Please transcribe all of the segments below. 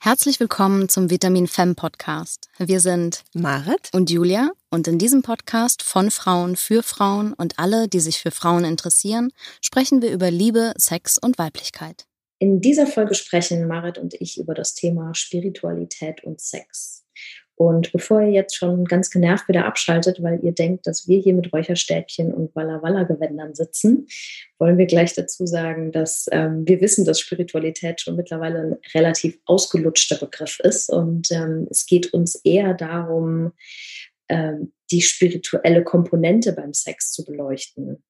Herzlich willkommen zum Vitamin Femme Podcast. Wir sind Marit und Julia und in diesem Podcast von Frauen für Frauen und alle, die sich für Frauen interessieren, sprechen wir über Liebe, Sex und Weiblichkeit. In dieser Folge sprechen Marit und ich über das Thema Spiritualität und Sex. Und bevor ihr jetzt schon ganz genervt wieder abschaltet, weil ihr denkt, dass wir hier mit Räucherstäbchen und Walla Walla Gewändern sitzen, wollen wir gleich dazu sagen, dass ähm, wir wissen, dass Spiritualität schon mittlerweile ein relativ ausgelutschter Begriff ist. Und ähm, es geht uns eher darum, ähm, die spirituelle Komponente beim Sex zu beleuchten.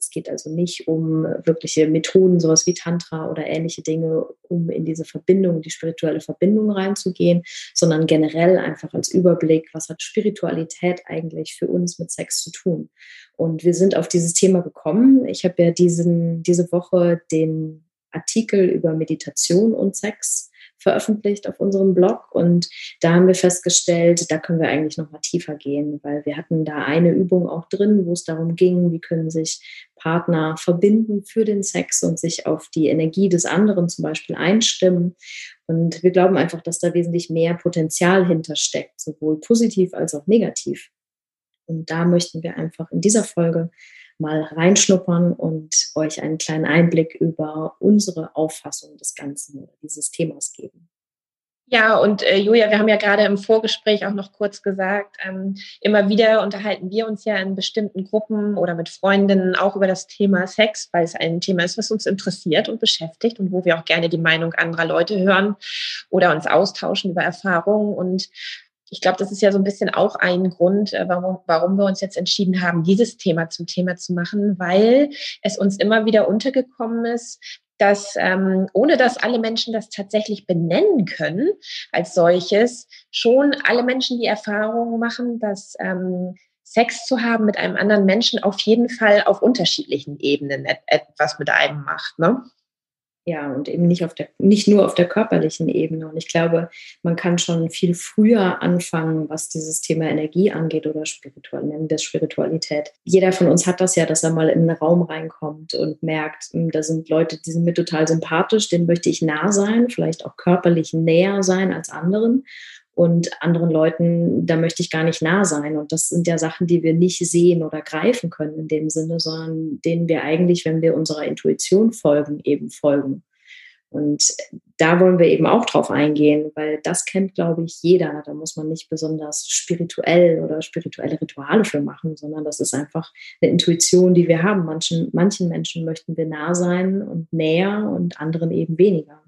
Es geht also nicht um wirkliche Methoden, sowas wie Tantra oder ähnliche Dinge, um in diese Verbindung, die spirituelle Verbindung reinzugehen, sondern generell einfach als Überblick, was hat Spiritualität eigentlich für uns mit Sex zu tun. Und wir sind auf dieses Thema gekommen. Ich habe ja diesen, diese Woche den Artikel über Meditation und Sex veröffentlicht auf unserem Blog und da haben wir festgestellt, da können wir eigentlich noch mal tiefer gehen, weil wir hatten da eine Übung auch drin, wo es darum ging, wie können sich Partner verbinden für den Sex und sich auf die Energie des anderen zum Beispiel einstimmen. Und wir glauben einfach, dass da wesentlich mehr Potenzial hintersteckt, sowohl positiv als auch negativ. Und da möchten wir einfach in dieser Folge mal reinschnuppern und euch einen kleinen Einblick über unsere Auffassung des Ganzen dieses Themas geben. Ja, und äh, Julia, wir haben ja gerade im Vorgespräch auch noch kurz gesagt, ähm, immer wieder unterhalten wir uns ja in bestimmten Gruppen oder mit Freundinnen auch über das Thema Sex, weil es ein Thema ist, was uns interessiert und beschäftigt und wo wir auch gerne die Meinung anderer Leute hören oder uns austauschen über Erfahrungen. Und ich glaube, das ist ja so ein bisschen auch ein Grund, äh, warum, warum wir uns jetzt entschieden haben, dieses Thema zum Thema zu machen, weil es uns immer wieder untergekommen ist, dass ähm, ohne dass alle Menschen das tatsächlich benennen können als solches, schon alle Menschen die Erfahrung machen, dass ähm, Sex zu haben mit einem anderen Menschen auf jeden Fall auf unterschiedlichen Ebenen etwas mit einem macht. Ne? Ja, und eben nicht, auf der, nicht nur auf der körperlichen Ebene. Und ich glaube, man kann schon viel früher anfangen, was dieses Thema Energie angeht oder Spiritual, nennen wir es Spiritualität. Jeder von uns hat das ja, dass er mal in einen Raum reinkommt und merkt, hm, da sind Leute, die sind mir total sympathisch, denen möchte ich nah sein, vielleicht auch körperlich näher sein als anderen und anderen Leuten, da möchte ich gar nicht nah sein. Und das sind ja Sachen, die wir nicht sehen oder greifen können in dem Sinne, sondern denen wir eigentlich, wenn wir unserer Intuition folgen, eben folgen. Und da wollen wir eben auch drauf eingehen, weil das kennt, glaube ich, jeder. Da muss man nicht besonders spirituell oder spirituelle Rituale für machen, sondern das ist einfach eine Intuition, die wir haben. Manchen, manchen Menschen möchten wir nah sein und näher und anderen eben weniger.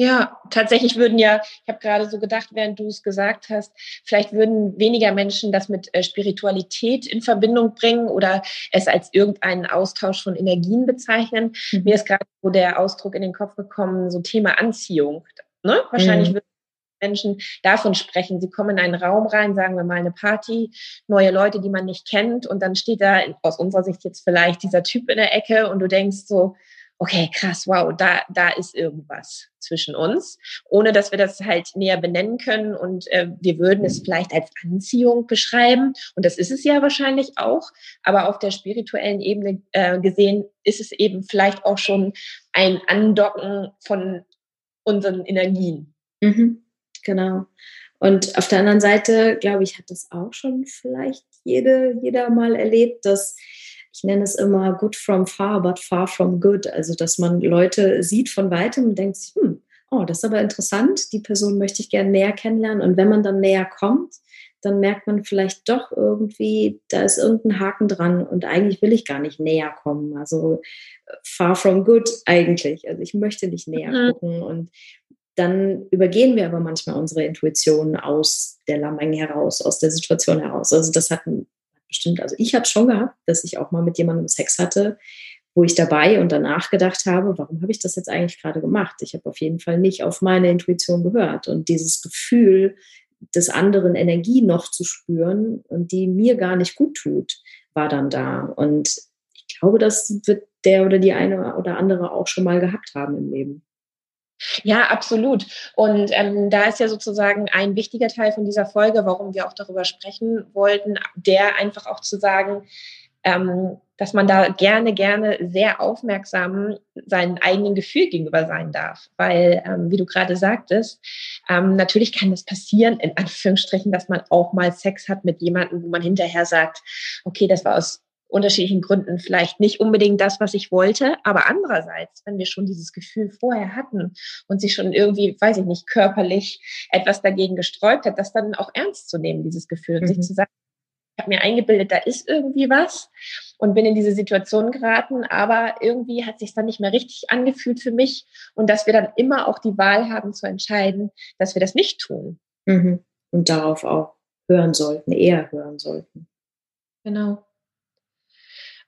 Ja, tatsächlich würden ja, ich habe gerade so gedacht, während du es gesagt hast, vielleicht würden weniger Menschen das mit äh, Spiritualität in Verbindung bringen oder es als irgendeinen Austausch von Energien bezeichnen. Mhm. Mir ist gerade so der Ausdruck in den Kopf gekommen, so Thema Anziehung. Ne? Wahrscheinlich mhm. würden Menschen davon sprechen. Sie kommen in einen Raum rein, sagen wir mal eine Party, neue Leute, die man nicht kennt, und dann steht da aus unserer Sicht jetzt vielleicht dieser Typ in der Ecke und du denkst so, okay, krass, wow, da, da ist irgendwas zwischen uns, ohne dass wir das halt näher benennen können und äh, wir würden es vielleicht als Anziehung beschreiben und das ist es ja wahrscheinlich auch, aber auf der spirituellen Ebene äh, gesehen ist es eben vielleicht auch schon ein Andocken von unseren Energien. Mhm, genau. Und auf der anderen Seite, glaube ich, hat das auch schon vielleicht jede, jeder mal erlebt, dass ich nenne es immer good from far, but far from good. Also, dass man Leute sieht von weitem und denkt, hm, oh, das ist aber interessant, die Person möchte ich gerne näher kennenlernen. Und wenn man dann näher kommt, dann merkt man vielleicht doch irgendwie, da ist irgendein Haken dran und eigentlich will ich gar nicht näher kommen. Also far from good eigentlich. Also ich möchte nicht näher mhm. gucken und dann übergehen wir aber manchmal unsere Intuition aus der Lameng heraus, aus der Situation heraus. Also das hat bestimmt, also ich habe schon gehabt, dass ich auch mal mit jemandem Sex hatte, wo ich dabei und danach gedacht habe, warum habe ich das jetzt eigentlich gerade gemacht? Ich habe auf jeden Fall nicht auf meine Intuition gehört. Und dieses Gefühl des anderen Energie noch zu spüren und die mir gar nicht gut tut, war dann da. Und ich glaube, das wird der oder die eine oder andere auch schon mal gehabt haben im Leben. Ja, absolut. Und ähm, da ist ja sozusagen ein wichtiger Teil von dieser Folge, warum wir auch darüber sprechen wollten, der einfach auch zu sagen, ähm, dass man da gerne, gerne sehr aufmerksam seinen eigenen Gefühl gegenüber sein darf. Weil, ähm, wie du gerade sagtest, Ähm, natürlich kann das passieren, in Anführungsstrichen, dass man auch mal Sex hat mit jemandem, wo man hinterher sagt, okay, das war aus unterschiedlichen Gründen vielleicht nicht unbedingt das, was ich wollte. Aber andererseits, wenn wir schon dieses Gefühl vorher hatten und sich schon irgendwie, weiß ich nicht, körperlich etwas dagegen gesträubt hat, das dann auch ernst zu nehmen, dieses Gefühl, und mhm. sich zu sagen, ich habe mir eingebildet, da ist irgendwie was und bin in diese Situation geraten, aber irgendwie hat sich dann nicht mehr richtig angefühlt für mich und dass wir dann immer auch die Wahl haben zu entscheiden, dass wir das nicht tun. Mhm. Und darauf auch hören sollten, eher hören sollten. Genau.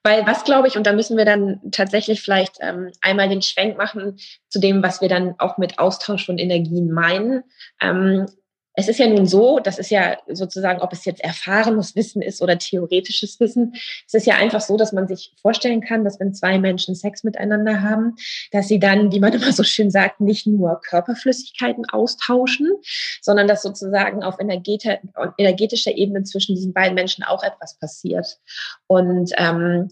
Weil was glaube ich, und da müssen wir dann tatsächlich vielleicht ähm, einmal den Schwenk machen zu dem, was wir dann auch mit Austausch von Energien meinen. Ähm, es ist ja nun so, das ist ja sozusagen, ob es jetzt erfahrenes Wissen ist oder theoretisches Wissen, es ist ja einfach so, dass man sich vorstellen kann, dass wenn zwei Menschen Sex miteinander haben, dass sie dann, wie man immer so schön sagt, nicht nur Körperflüssigkeiten austauschen, sondern dass sozusagen auf energetischer Ebene zwischen diesen beiden Menschen auch etwas passiert. Und ähm,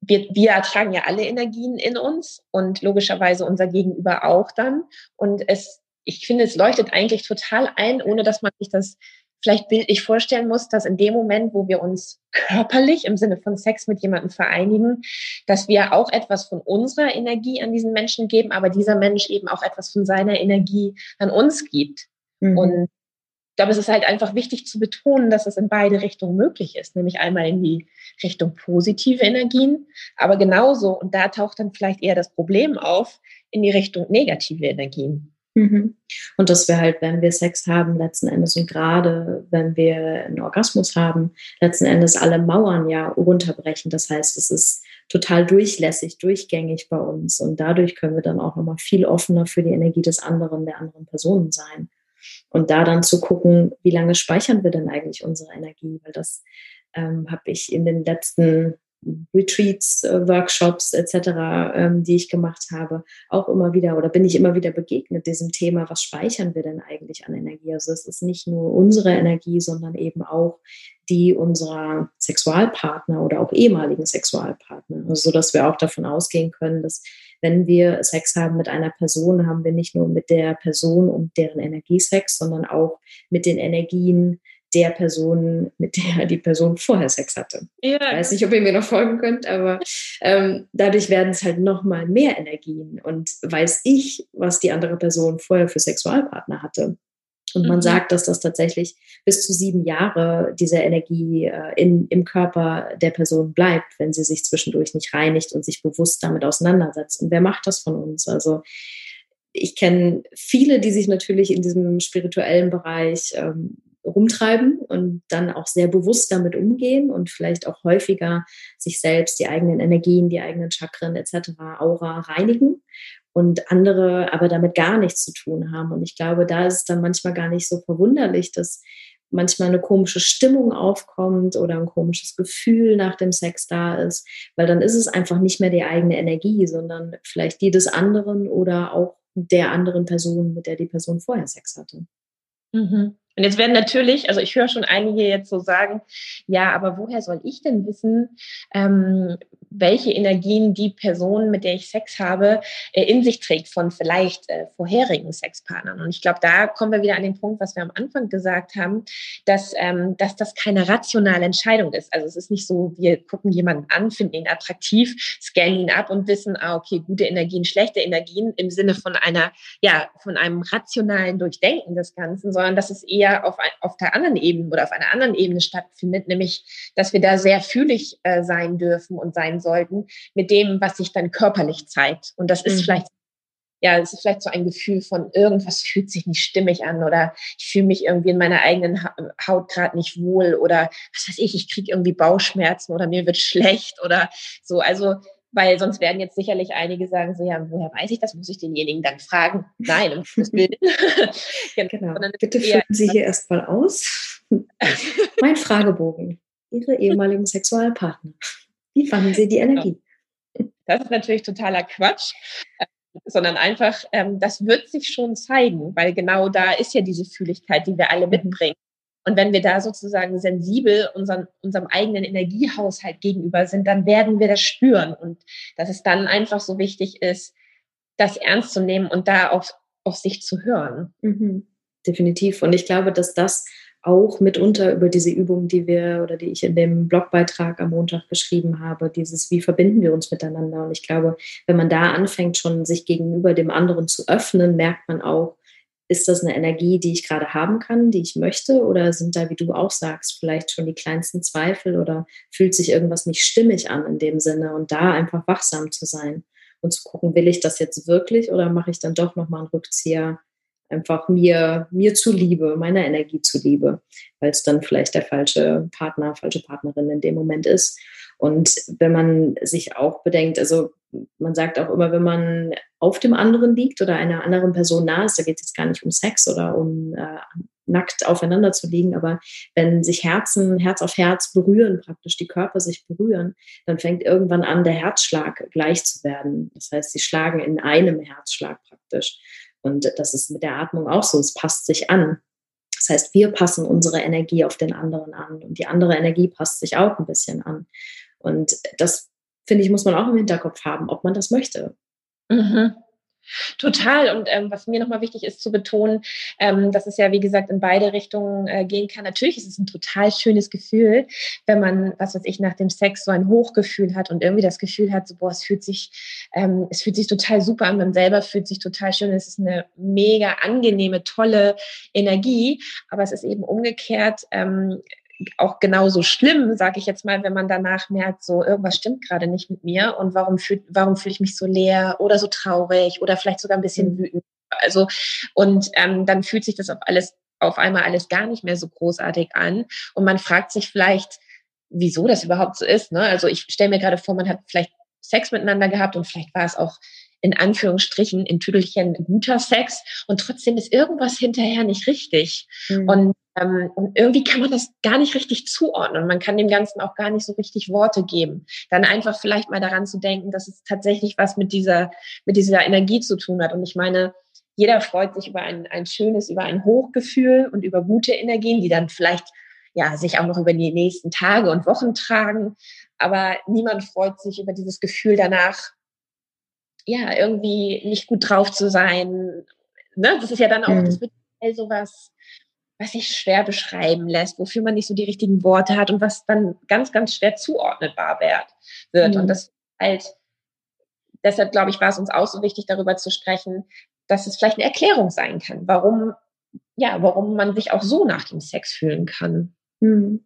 wir, wir ertragen ja alle Energien in uns und logischerweise unser Gegenüber auch dann. Und es ich finde, es leuchtet eigentlich total ein, ohne dass man sich das vielleicht bildlich vorstellen muss, dass in dem Moment, wo wir uns körperlich im Sinne von Sex mit jemandem vereinigen, dass wir auch etwas von unserer Energie an diesen Menschen geben, aber dieser Mensch eben auch etwas von seiner Energie an uns gibt. Mhm. Und ich glaube, es ist halt einfach wichtig zu betonen, dass es in beide Richtungen möglich ist, nämlich einmal in die Richtung positive Energien, aber genauso, und da taucht dann vielleicht eher das Problem auf, in die Richtung negative Energien. Mhm. Und dass wir halt, wenn wir Sex haben, letzten Endes und gerade wenn wir einen Orgasmus haben, letzten Endes alle Mauern ja runterbrechen. Das heißt, es ist total durchlässig, durchgängig bei uns und dadurch können wir dann auch nochmal viel offener für die Energie des anderen, der anderen Personen sein. Und da dann zu gucken, wie lange speichern wir denn eigentlich unsere Energie, weil das ähm, habe ich in den letzten Retreats, äh, Workshops etc., ähm, die ich gemacht habe, auch immer wieder oder bin ich immer wieder begegnet diesem Thema, was speichern wir denn eigentlich an Energie? Also es ist nicht nur unsere Energie, sondern eben auch die unserer Sexualpartner oder auch ehemaligen Sexualpartner. Also so, dass wir auch davon ausgehen können, dass wenn wir Sex haben mit einer Person, haben wir nicht nur mit der Person und deren Energie Sex, sondern auch mit den Energien der Person, mit der die Person vorher Sex hatte. Ja. Ich weiß nicht, ob ihr mir noch folgen könnt, aber ähm, dadurch werden es halt nochmal mehr Energien und weiß ich, was die andere Person vorher für Sexualpartner hatte. Und man mhm. sagt, dass das tatsächlich bis zu sieben Jahre diese Energie äh, in, im Körper der Person bleibt, wenn sie sich zwischendurch nicht reinigt und sich bewusst damit auseinandersetzt. Und wer macht das von uns? Also ich kenne viele, die sich natürlich in diesem spirituellen Bereich ähm, rumtreiben und dann auch sehr bewusst damit umgehen und vielleicht auch häufiger sich selbst, die eigenen Energien, die eigenen Chakren etc., Aura reinigen und andere aber damit gar nichts zu tun haben. Und ich glaube, da ist es dann manchmal gar nicht so verwunderlich, dass manchmal eine komische Stimmung aufkommt oder ein komisches Gefühl nach dem Sex da ist, weil dann ist es einfach nicht mehr die eigene Energie, sondern vielleicht die des anderen oder auch der anderen Person, mit der die Person vorher Sex hatte. Mhm. Und jetzt werden natürlich, also ich höre schon einige jetzt so sagen, ja, aber woher soll ich denn wissen, ähm, welche Energien die Person, mit der ich Sex habe, äh, in sich trägt von vielleicht äh, vorherigen Sexpartnern. Und ich glaube, da kommen wir wieder an den Punkt, was wir am Anfang gesagt haben, dass, ähm, dass das keine rationale Entscheidung ist. Also es ist nicht so, wir gucken jemanden an, finden ihn attraktiv, scannen ihn ab und wissen, ah, okay, gute Energien, schlechte Energien im Sinne von einer, ja, von einem rationalen Durchdenken des Ganzen, sondern dass es eher auf, auf der anderen Ebene oder auf einer anderen Ebene stattfindet, nämlich, dass wir da sehr fühlig äh, sein dürfen und sein sollten mit dem, was sich dann körperlich zeigt. Und das ist mhm. vielleicht ja, es ist vielleicht so ein Gefühl von irgendwas fühlt sich nicht stimmig an oder ich fühle mich irgendwie in meiner eigenen Haut gerade nicht wohl oder was weiß ich, ich kriege irgendwie Bauchschmerzen oder mir wird schlecht oder so. Also weil sonst werden jetzt sicherlich einige sagen, so ja, woher weiß ich das? Muss ich denjenigen dann fragen? Nein, das Bild. genau. Bitte füllen Sie hier erstmal aus. mein Fragebogen. Ihre ehemaligen Sexualpartner. Wie fanden Sie die genau. Energie? Das ist natürlich totaler Quatsch sondern einfach, ähm, das wird sich schon zeigen, weil genau da ist ja diese Fühligkeit, die wir alle mhm. mitbringen. Und wenn wir da sozusagen sensibel unseren, unserem eigenen Energiehaushalt gegenüber sind, dann werden wir das spüren. Und dass es dann einfach so wichtig ist, das ernst zu nehmen und da auf, auf sich zu hören. Mhm. definitiv. Und ich glaube, dass das auch mitunter über diese Übung, die wir oder die ich in dem Blogbeitrag am Montag geschrieben habe, dieses, wie verbinden wir uns miteinander? Und ich glaube, wenn man da anfängt, schon sich gegenüber dem anderen zu öffnen, merkt man auch, ist das eine Energie, die ich gerade haben kann, die ich möchte? Oder sind da, wie du auch sagst, vielleicht schon die kleinsten Zweifel oder fühlt sich irgendwas nicht stimmig an in dem Sinne? Und da einfach wachsam zu sein und zu gucken, will ich das jetzt wirklich oder mache ich dann doch nochmal einen Rückzieher einfach mir, mir zuliebe, meiner Energie zuliebe, weil es dann vielleicht der falsche Partner, falsche Partnerin in dem Moment ist. Und wenn man sich auch bedenkt, also man sagt auch immer, wenn man auf dem anderen liegt oder einer anderen Person nah ist, da geht es jetzt gar nicht um Sex oder um äh, nackt aufeinander zu liegen, aber wenn sich Herzen, Herz auf Herz berühren, praktisch die Körper sich berühren, dann fängt irgendwann an, der Herzschlag gleich zu werden. Das heißt, sie schlagen in einem Herzschlag praktisch. Und das ist mit der Atmung auch so, es passt sich an. Das heißt, wir passen unsere Energie auf den anderen an und die andere Energie passt sich auch ein bisschen an. Und das, finde ich, muss man auch im Hinterkopf haben, ob man das möchte. Mhm. Total. Und ähm, was mir nochmal wichtig ist zu betonen, ähm, dass es ja, wie gesagt, in beide Richtungen äh, gehen kann. Natürlich ist es ein total schönes Gefühl, wenn man, was weiß ich, nach dem Sex so ein Hochgefühl hat und irgendwie das Gefühl hat, so, boah, es fühlt sich, ähm, es fühlt sich total super an, man selber fühlt sich total schön. Es ist eine mega angenehme, tolle Energie. Aber es ist eben umgekehrt, ähm, auch genauso schlimm, sage ich jetzt mal, wenn man danach merkt, so irgendwas stimmt gerade nicht mit mir und warum fühle warum fühl ich mich so leer oder so traurig oder vielleicht sogar ein bisschen mhm. wütend. Also und ähm, dann fühlt sich das auf alles auf einmal alles gar nicht mehr so großartig an und man fragt sich vielleicht, wieso das überhaupt so ist. Ne? Also ich stelle mir gerade vor, man hat vielleicht Sex miteinander gehabt und vielleicht war es auch in Anführungsstrichen in Tüdelchen guter Sex und trotzdem ist irgendwas hinterher nicht richtig. Mhm. Und, ähm, und irgendwie kann man das gar nicht richtig zuordnen. Man kann dem Ganzen auch gar nicht so richtig Worte geben. Dann einfach vielleicht mal daran zu denken, dass es tatsächlich was mit dieser, mit dieser Energie zu tun hat. Und ich meine, jeder freut sich über ein, ein schönes, über ein Hochgefühl und über gute Energien, die dann vielleicht ja, sich auch noch über die nächsten Tage und Wochen tragen. Aber niemand freut sich über dieses Gefühl danach, ja, irgendwie nicht gut drauf zu sein. Ne? Das ist ja dann auch, mhm. das wird sowas, was sich schwer beschreiben lässt, wofür man nicht so die richtigen Worte hat und was dann ganz, ganz schwer zuordnetbar wird. Mhm. Und das halt, deshalb glaube ich, war es uns auch so wichtig, darüber zu sprechen, dass es vielleicht eine Erklärung sein kann, warum, ja, warum man sich auch so nach dem Sex fühlen kann. Mhm.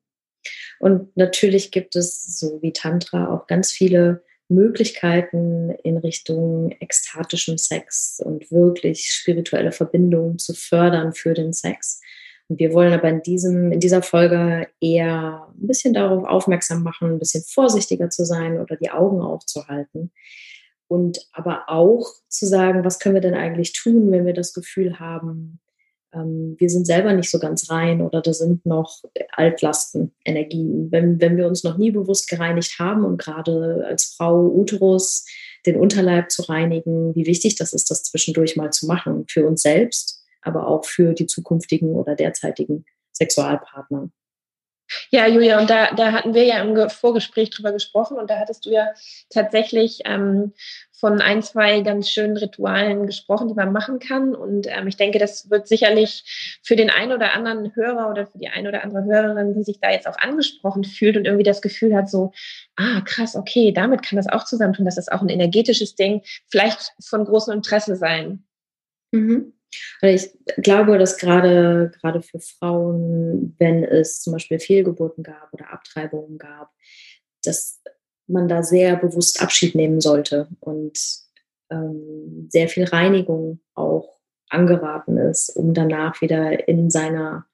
Und natürlich gibt es, so wie Tantra, auch ganz viele Möglichkeiten in Richtung ekstatischem Sex und wirklich spirituelle Verbindungen zu fördern für den Sex. Und wir wollen aber in, diesem, in dieser Folge eher ein bisschen darauf aufmerksam machen, ein bisschen vorsichtiger zu sein oder die Augen aufzuhalten. Und aber auch zu sagen, was können wir denn eigentlich tun, wenn wir das Gefühl haben, ähm, wir sind selber nicht so ganz rein oder da sind noch Altlasten, Energien. Wenn, wenn wir uns noch nie bewusst gereinigt haben und gerade als Frau Uterus den Unterleib zu reinigen, wie wichtig das ist, das zwischendurch mal zu machen für uns selbst, aber auch für die zukünftigen oder derzeitigen Sexualpartner. Ja, Julia, und da, da hatten wir ja im Vorgespräch drüber gesprochen und da hattest du ja tatsächlich ähm, von ein, zwei ganz schönen Ritualen gesprochen, die man machen kann. Und ähm, ich denke, das wird sicherlich für den einen oder anderen Hörer oder für die eine oder andere Hörerin, die sich da jetzt auch angesprochen fühlt und irgendwie das Gefühl hat, so, ah, krass, okay, damit kann das auch zusammentun. Das ist auch ein energetisches Ding, vielleicht von großem Interesse sein. Mhm. Ich glaube, dass gerade, gerade für Frauen, wenn es zum Beispiel Fehlgeburten gab oder Abtreibungen gab, dass man da sehr bewusst Abschied nehmen sollte und ähm, sehr viel Reinigung auch angeraten ist, um danach wieder in seiner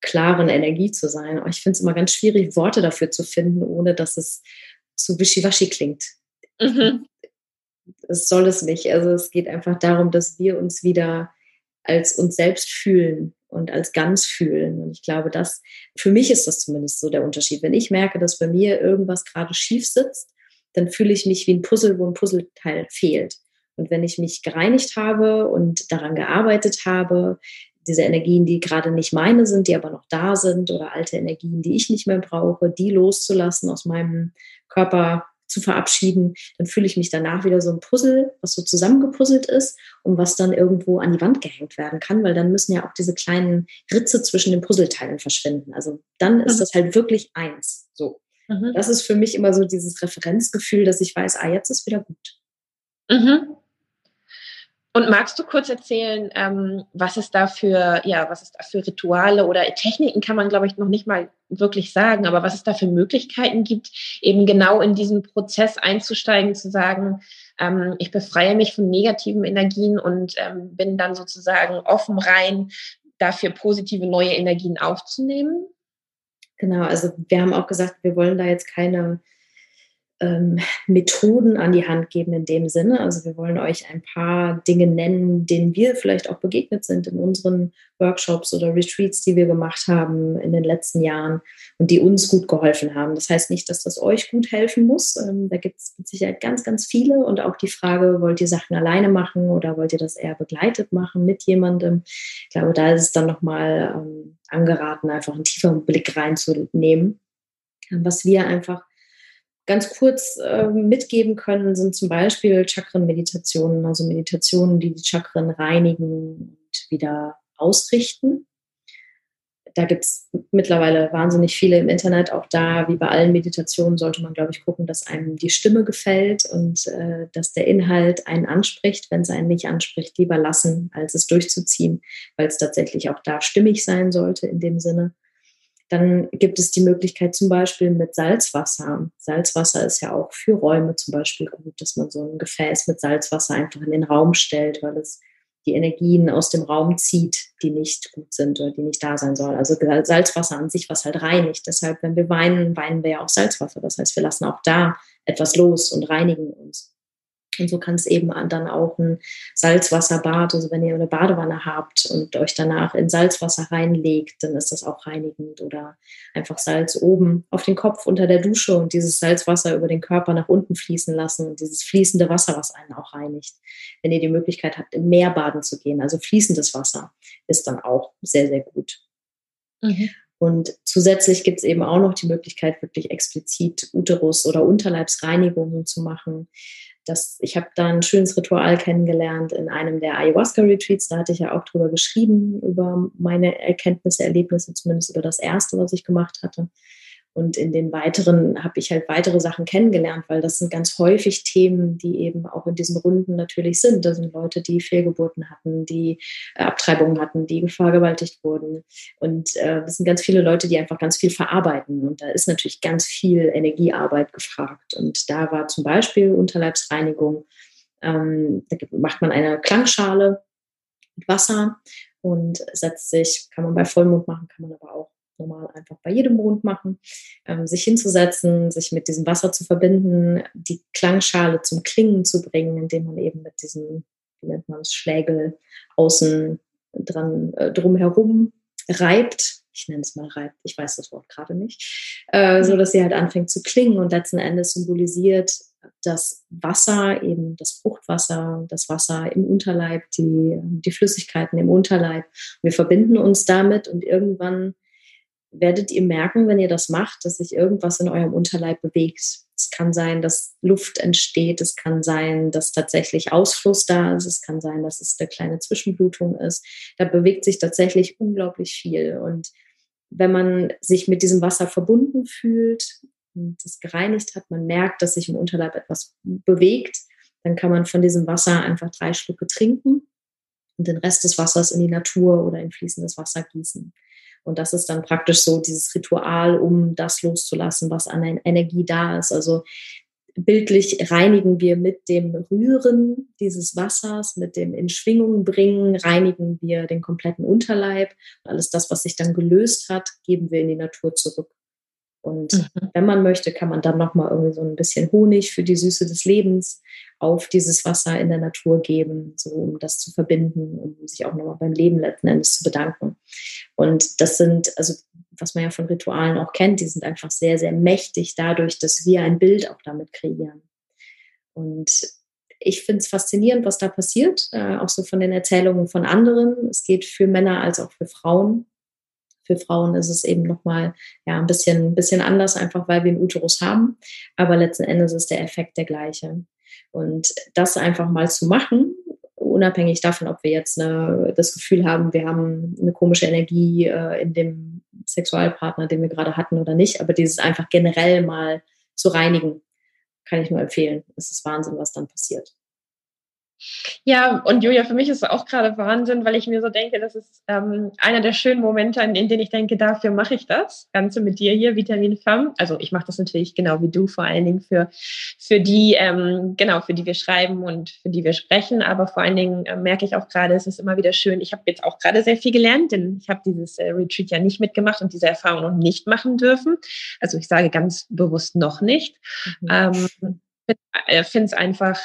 klaren Energie zu sein. Ich finde es immer ganz schwierig, Worte dafür zu finden, ohne dass es zu wischiwaschi klingt. Mhm. Es soll es nicht. Also es geht einfach darum, dass wir uns wieder als uns selbst fühlen und als ganz fühlen. Und ich glaube, dass für mich ist das zumindest so der Unterschied. Wenn ich merke, dass bei mir irgendwas gerade schief sitzt, dann fühle ich mich wie ein Puzzle, wo ein Puzzleteil fehlt. Und wenn ich mich gereinigt habe und daran gearbeitet habe, diese Energien, die gerade nicht meine sind, die aber noch da sind, oder alte Energien, die ich nicht mehr brauche, die loszulassen aus meinem Körper, zu verabschieden, dann fühle ich mich danach wieder so ein Puzzle, was so zusammengepuzzelt ist und was dann irgendwo an die Wand gehängt werden kann, weil dann müssen ja auch diese kleinen Ritze zwischen den Puzzleteilen verschwinden. Also dann ist mhm. das halt wirklich eins. So. Mhm. Das ist für mich immer so dieses Referenzgefühl, dass ich weiß, ah, jetzt ist wieder gut. Mhm. Und magst du kurz erzählen, ähm, was es da für, ja, was es da für Rituale oder Techniken kann man, glaube ich, noch nicht mal wirklich sagen, aber was es da für Möglichkeiten gibt, eben genau in diesen Prozess einzusteigen, zu sagen, ähm, ich befreie mich von negativen Energien und ähm, bin dann sozusagen offen rein, dafür positive neue Energien aufzunehmen? Genau, also wir haben auch gesagt, wir wollen da jetzt keine ähm, Methoden an die Hand geben in dem Sinne. Also wir wollen euch ein paar Dinge nennen, denen wir vielleicht auch begegnet sind in unseren Workshops oder Retreats, die wir gemacht haben in den letzten Jahren und die uns gut geholfen haben. Das heißt nicht, dass das euch gut helfen muss. Ähm, da gibt es mit Sicherheit ganz, ganz viele und auch die Frage, wollt ihr Sachen alleine machen oder wollt ihr das eher begleitet machen mit jemandem? Ich glaube, da ist es dann nochmal ähm, angeraten, einfach einen tieferen Blick reinzunehmen. Was wir einfach ganz kurz äh, mitgeben können, sind zum Beispiel Chakren-Meditationen, also Meditationen, die die Chakren reinigen und wieder ausrichten. Da gibt es mittlerweile wahnsinnig viele im Internet. Auch da, wie bei allen Meditationen, sollte man, glaube ich, gucken, dass einem die Stimme gefällt und äh, dass der Inhalt einen anspricht. Wenn es einen nicht anspricht, lieber lassen, als es durchzuziehen, weil es tatsächlich auch da stimmig sein sollte in dem Sinne. Dann gibt es die Möglichkeit zum Beispiel mit Salzwasser. Salzwasser ist ja auch für Räume zum Beispiel gut, dass man so ein Gefäß mit Salzwasser einfach in den Raum stellt, weil es die Energien aus dem Raum zieht, die nicht gut sind oder die nicht da sein sollen. Also Salzwasser an sich, was halt reinigt. Deshalb, wenn wir weinen, weinen wir ja auch Salzwasser. Das heißt, wir lassen auch da etwas los und reinigen uns. Und so kann es eben dann auch ein Salzwasserbad, also wenn ihr eine Badewanne habt und euch danach in Salzwasser reinlegt, dann ist das auch reinigend oder einfach Salz oben auf den Kopf unter der Dusche und dieses Salzwasser über den Körper nach unten fließen lassen und dieses fließende Wasser, was einen auch reinigt. Wenn ihr die Möglichkeit habt, im Meer baden zu gehen, also fließendes Wasser, ist dann auch sehr, sehr gut. Mhm. Und zusätzlich gibt es eben auch noch die Möglichkeit, wirklich explizit Uterus- oder Unterleibsreinigungen zu machen das, ich habe da ein schönes Ritual kennengelernt in einem der Ayahuasca-Retreats. Da hatte ich ja auch drüber geschrieben, über meine Erkenntnisse, Erlebnisse, zumindest über das erste, was ich gemacht hatte. Und in den weiteren habe ich halt weitere Sachen kennengelernt, weil das sind ganz häufig Themen, die eben auch in diesen Runden natürlich sind. Das sind Leute, die Fehlgeburten hatten, die äh, Abtreibungen hatten, die vergewaltigt wurden. Und äh, das sind ganz viele Leute, die einfach ganz viel verarbeiten. Und da ist natürlich ganz viel Energiearbeit gefragt. Und da war zum Beispiel Unterleibsreinigung. Ähm, da macht man eine Klangschale mit Wasser und setzt sich, kann man bei Vollmond machen, kann man aber auch normal einfach bei jedem Mond machen, ähm, sich hinzusetzen, sich mit diesem Wasser zu verbinden, die Klangschale zum Klingen zu bringen, indem man eben mit diesem, wie nennt man es, Schlägel außen dran äh, drumherum reibt. Ich nenne es mal reibt, ich weiß das Wort gerade nicht, äh, so dass sie halt anfängt zu klingen und letzten Endes symbolisiert das Wasser, eben das Fruchtwasser, das Wasser im Unterleib, die, die Flüssigkeiten im Unterleib. Wir verbinden uns damit und irgendwann werdet ihr merken, wenn ihr das macht, dass sich irgendwas in eurem Unterleib bewegt. Es kann sein, dass Luft entsteht, es kann sein, dass tatsächlich Ausfluss da ist, es kann sein, dass es eine kleine Zwischenblutung ist. Da bewegt sich tatsächlich unglaublich viel. Und wenn man sich mit diesem Wasser verbunden fühlt und es gereinigt hat, man merkt, dass sich im Unterleib etwas bewegt, dann kann man von diesem Wasser einfach drei Schlucke trinken und den Rest des Wassers in die Natur oder in fließendes Wasser gießen. Und das ist dann praktisch so dieses Ritual, um das loszulassen, was an Energie da ist. Also bildlich reinigen wir mit dem Rühren dieses Wassers, mit dem in Schwingung bringen, reinigen wir den kompletten Unterleib. Alles das, was sich dann gelöst hat, geben wir in die Natur zurück. Und mhm. wenn man möchte, kann man dann nochmal irgendwie so ein bisschen Honig für die Süße des Lebens auf dieses Wasser in der Natur geben, so um das zu verbinden, um sich auch nochmal beim Leben letzten Endes zu bedanken. Und das sind, also was man ja von Ritualen auch kennt, die sind einfach sehr, sehr mächtig dadurch, dass wir ein Bild auch damit kreieren. Und ich finde es faszinierend, was da passiert, äh, auch so von den Erzählungen von anderen. Es geht für Männer als auch für Frauen Für Frauen ist es eben nochmal ja, ein bisschen, bisschen anders, einfach weil wir einen Uterus haben. Aber letzten Endes ist der Effekt der gleiche. Und das einfach mal zu machen, unabhängig davon, ob wir jetzt eine, das Gefühl haben, wir haben eine komische Energie äh, in dem Sexualpartner, den wir gerade hatten oder nicht, aber dieses einfach generell mal zu reinigen, kann ich nur empfehlen. Es ist Wahnsinn, was dann passiert. Ja, und Julia, für mich ist es auch gerade Wahnsinn, weil ich mir so denke, das ist ähm, einer der schönen Momente, in denen ich denke, dafür mache ich das Ganze mit dir hier, Vitamin Femme. Also ich mache das natürlich genau wie du, vor allen Dingen für, für die, ähm, genau, für die wir schreiben und für die wir sprechen. Aber vor allen Dingen äh, merke ich auch gerade, es ist immer wieder schön. Ich habe jetzt auch gerade sehr viel gelernt, denn ich habe dieses äh, Retreat ja nicht mitgemacht und diese Erfahrung noch nicht machen dürfen. Also ich sage ganz bewusst noch nicht. Mhm. Ähm, finde es einfach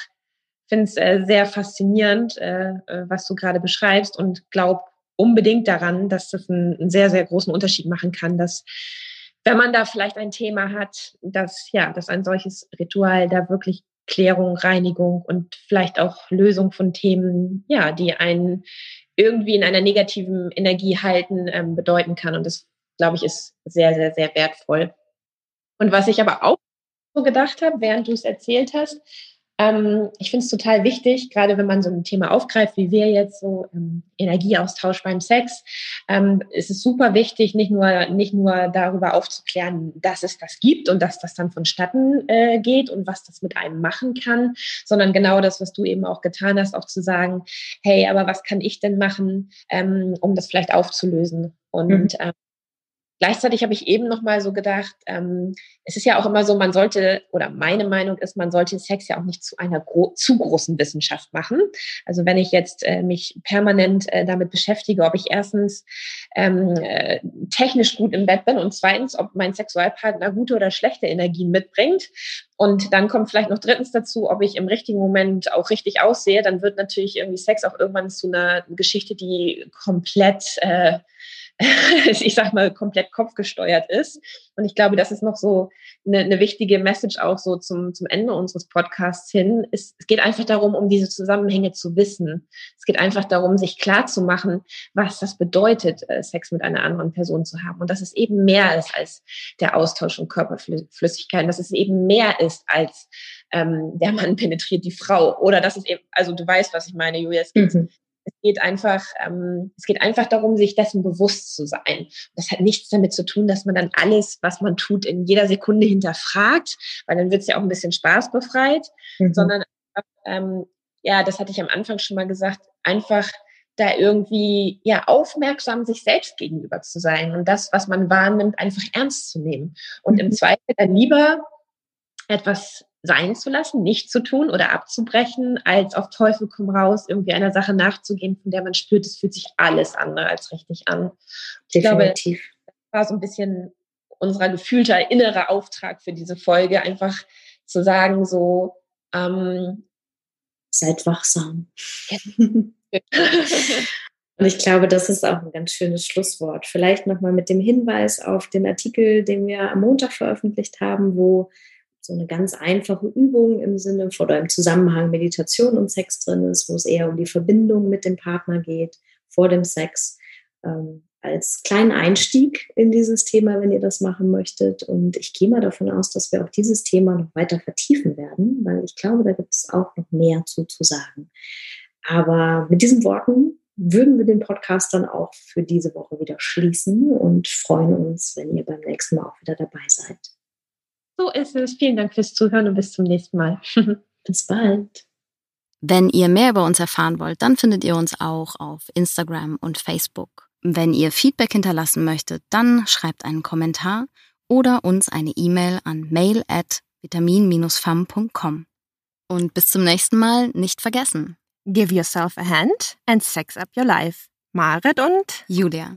finde es äh, sehr faszinierend, äh, äh, was du gerade beschreibst und glaube unbedingt daran, dass das einen, einen, sehr, sehr großen Unterschied machen kann, dass wenn man da vielleicht ein Thema hat, dass ja, dass ein solches Ritual da wirklich Klärung, Reinigung und vielleicht auch Lösung von Themen, ja, die einen irgendwie in einer negativen Energie halten, ähm, bedeuten kann. Und das, glaube ich, ist sehr, sehr, sehr wertvoll. Und was ich aber auch so gedacht habe, während du es erzählt hast, ähm, ich finde es total wichtig, gerade wenn man so ein Thema aufgreift, wie wir jetzt so ähm, Energieaustausch beim Sex, ähm, ist es super wichtig, nicht nur, nicht nur darüber aufzuklären, dass es das gibt und dass das dann vonstatten äh, geht und was das mit einem machen kann, sondern genau das, was du eben auch getan hast, auch zu sagen, hey, aber was kann ich denn machen, ähm, um das vielleicht aufzulösen? Und mhm. ähm, Gleichzeitig habe ich eben noch mal so gedacht, ähm, es ist ja auch immer so, man sollte, oder meine Meinung ist, man sollte Sex ja auch nicht zu einer gro zu großen Wissenschaft machen. Also wenn ich jetzt äh, mich permanent äh, damit beschäftige, ob ich erstens ähm, äh, technisch gut im Bett bin und zweitens, ob mein Sexualpartner gute oder schlechte Energien mitbringt. Und dann kommt vielleicht noch drittens dazu, ob ich im richtigen Moment auch richtig aussehe, dann wird natürlich irgendwie Sex auch irgendwann zu einer Geschichte, die komplett äh, ich sag mal, komplett kopfgesteuert ist. Und ich glaube, das ist noch so eine, eine wichtige Message auch so zum, zum Ende unseres Podcasts hin. Es, es geht einfach darum, um diese Zusammenhänge zu wissen. Es geht einfach darum, sich klar zu machen, was das bedeutet, äh, Sex mit einer anderen Person zu haben. Und dass es eben mehr ist als der Austausch von Körperflüssigkeiten, dass es eben mehr ist als ähm, der Mann penetriert die Frau. Oder dass es eben, also du weißt, was ich meine, Julia, es geht mhm es geht einfach, ähm, es geht einfach darum, sich dessen bewusst zu sein. Das hat nichts damit zu tun, dass man dann alles, was man tut, in jeder Sekunde hinterfragt, weil dann wird es ja auch ein bisschen spaßbefreit, mhm. sondern ähm, ja, das hatte ich am Anfang schon mal gesagt, einfach da irgendwie ja aufmerksam sich selbst gegenüber zu sein und das, was man wahrnimmt, einfach ernst zu nehmen und mhm. im Zweifel dann lieber etwas sein zu lassen, nicht zu tun oder abzubrechen, als auf Teufel komm raus, irgendwie einer Sache nachzugehen, von der man spürt, es fühlt sich alles andere als richtig an. Ich Definitiv. glaube, das war so ein bisschen unser gefühlter innerer Auftrag für diese Folge, einfach zu sagen, so ähm, seid wachsam. Und ich glaube, das ist auch ein ganz schönes Schlusswort. Vielleicht nochmal mit dem Hinweis auf den Artikel, den wir am Montag veröffentlicht haben, wo so eine ganz einfache Übung im Sinne oder im Zusammenhang Meditation und Sex drin ist, wo es eher um die Verbindung mit dem Partner geht vor dem Sex. Ähm, als kleinen Einstieg in dieses Thema, wenn ihr das machen möchtet. Und ich gehe mal davon aus, dass wir auch dieses Thema noch weiter vertiefen werden, weil ich glaube, da gibt es auch noch mehr zu, zu sagen. Aber mit diesen Worten würden wir den Podcast dann auch für diese Woche wieder schließen und freuen uns, wenn ihr beim nächsten Mal auch wieder dabei seid. So ist es. Vielen Dank fürs Zuhören und bis zum nächsten Mal. bis bald. Wenn ihr mehr über uns erfahren wollt, dann findet ihr uns auch auf Instagram und Facebook. Wenn ihr Feedback hinterlassen möchtet, dann schreibt einen Kommentar oder uns eine E-Mail an mail at vitamin-fam.com. Und bis zum nächsten Mal nicht vergessen. Give yourself a hand and sex up your life. Marit und Julia.